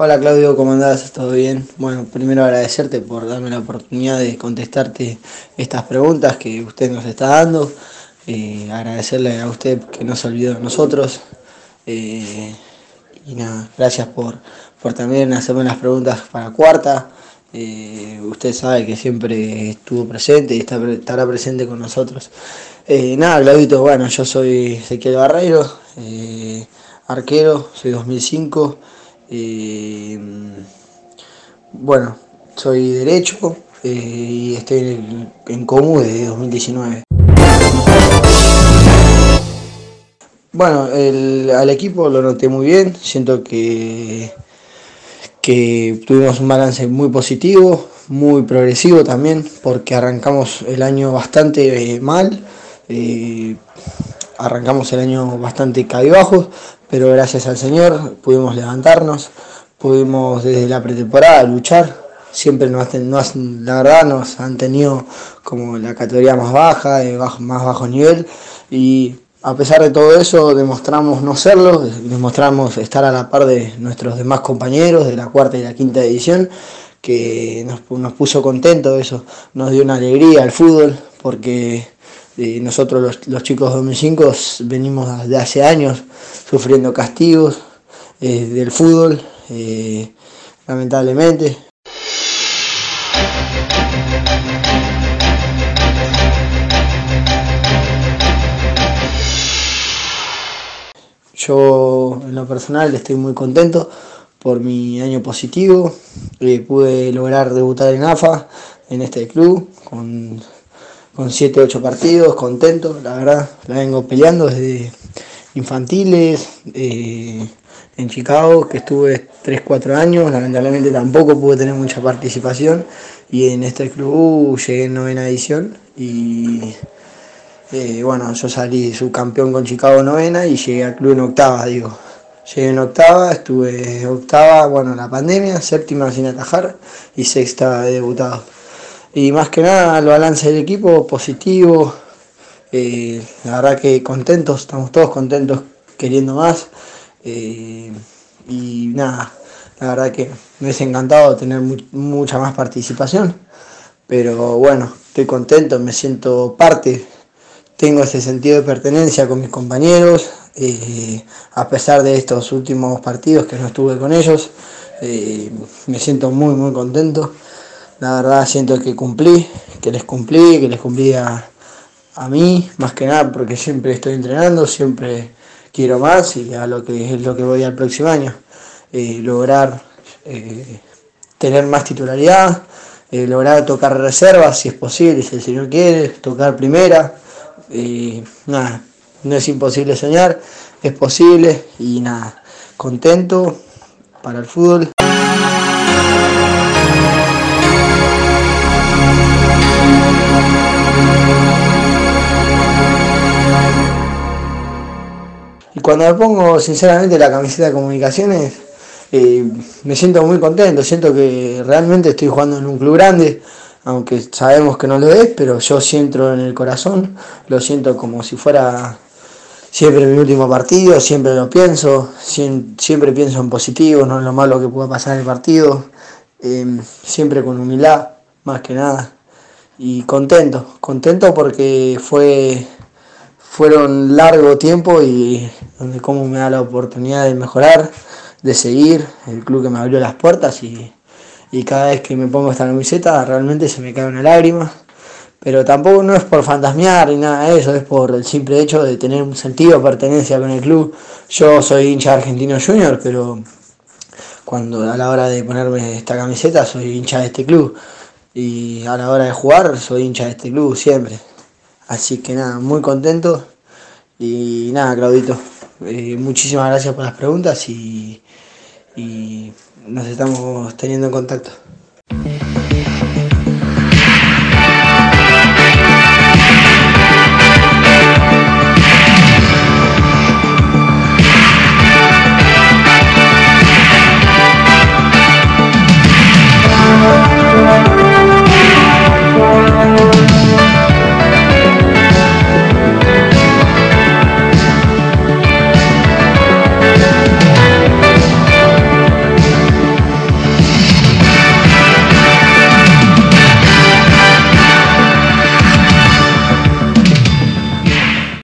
Hola Claudio, ¿cómo andás? ¿Todo bien? Bueno, primero agradecerte por darme la oportunidad de contestarte estas preguntas que usted nos está dando. Eh, agradecerle a usted que no se olvidó de nosotros. Eh, y nada, gracias por, por también hacerme las preguntas para cuarta. Eh, usted sabe que siempre estuvo presente y estará presente con nosotros. Nada, Claudito, bueno, yo soy Ezequiel Barreiro, arquero, soy 2005. Eh, bueno, soy derecho eh, y estoy en, en Comu desde 2019. Bueno, el, al equipo lo noté muy bien, siento que, que tuvimos un balance muy positivo, muy progresivo también, porque arrancamos el año bastante eh, mal, eh, arrancamos el año bastante cabibajos, pero gracias al Señor pudimos levantarnos, pudimos desde la pretemporada luchar, siempre nos, nos, la verdad nos han tenido como la categoría más baja, más bajo nivel, y a pesar de todo eso demostramos no serlo, demostramos estar a la par de nuestros demás compañeros de la cuarta y la quinta edición, que nos, nos puso contentos, eso. Nos dio una alegría al fútbol, porque nosotros los, los, chicos 2005 venimos de hace años sufriendo castigos eh, del fútbol, eh, lamentablemente. Yo en lo personal estoy muy contento por mi año positivo. Eh, pude lograr debutar en AFA, en este club, con, con 7, 8 partidos, contento, la verdad. La vengo peleando desde infantiles, eh, en Chicago, que estuve 3, 4 años. Lamentablemente tampoco pude tener mucha participación. Y en este club llegué en novena edición y eh, bueno, yo salí subcampeón con Chicago novena y llegué al club en octava, digo. Llegué en octava, estuve octava, bueno, la pandemia, séptima sin atajar y sexta debutado. Y más que nada el balance del equipo positivo, eh, la verdad que contentos, estamos todos contentos queriendo más. Eh, y nada, la verdad que me hubiese encantado tener mu mucha más participación, pero bueno, estoy contento, me siento parte. Tengo ese sentido de pertenencia con mis compañeros, eh, a pesar de estos últimos partidos que no estuve con ellos, me siento muy muy contento, la verdad siento que cumplí, que les cumplí, que les cumplí a, mí, más que nada porque siempre estoy entrenando, siempre quiero más y a lo que es lo que voy al próximo año, eh, lograr tener más titularidad, lograr tocar reservas si es posible, si el señor quiere, tocar primera, nada, no es imposible soñar, es posible y nada, contento para el fútbol. Cuando me pongo sinceramente la camiseta de comunicaciones, eh, me siento muy contento, siento que realmente estoy jugando en un club grande, aunque sabemos que no lo es, pero yo siento en el corazón, lo siento como si fuera siempre mi último partido, siempre lo pienso, siempre pienso en positivo, no en lo malo que pueda pasar en el partido, eh, siempre con humildad, más que nada, y contento, contento porque fue fueron largo tiempo y donde como me da la oportunidad de mejorar, de seguir, el club que me abrió las puertas y y cada vez que me pongo esta camiseta realmente se me cae una lágrima. Pero tampoco no es por fantasmear ni nada de eso, es por el simple hecho de tener un sentido de pertenencia con el club. Yo soy hincha argentino junior, pero cuando a la hora de ponerme esta camiseta soy hincha de este club. Y a la hora de jugar soy hincha de este club siempre. Así que nada, muy contento. Y nada, Claudito, eh, muchísimas gracias por las preguntas y, y nos estamos teniendo en contacto.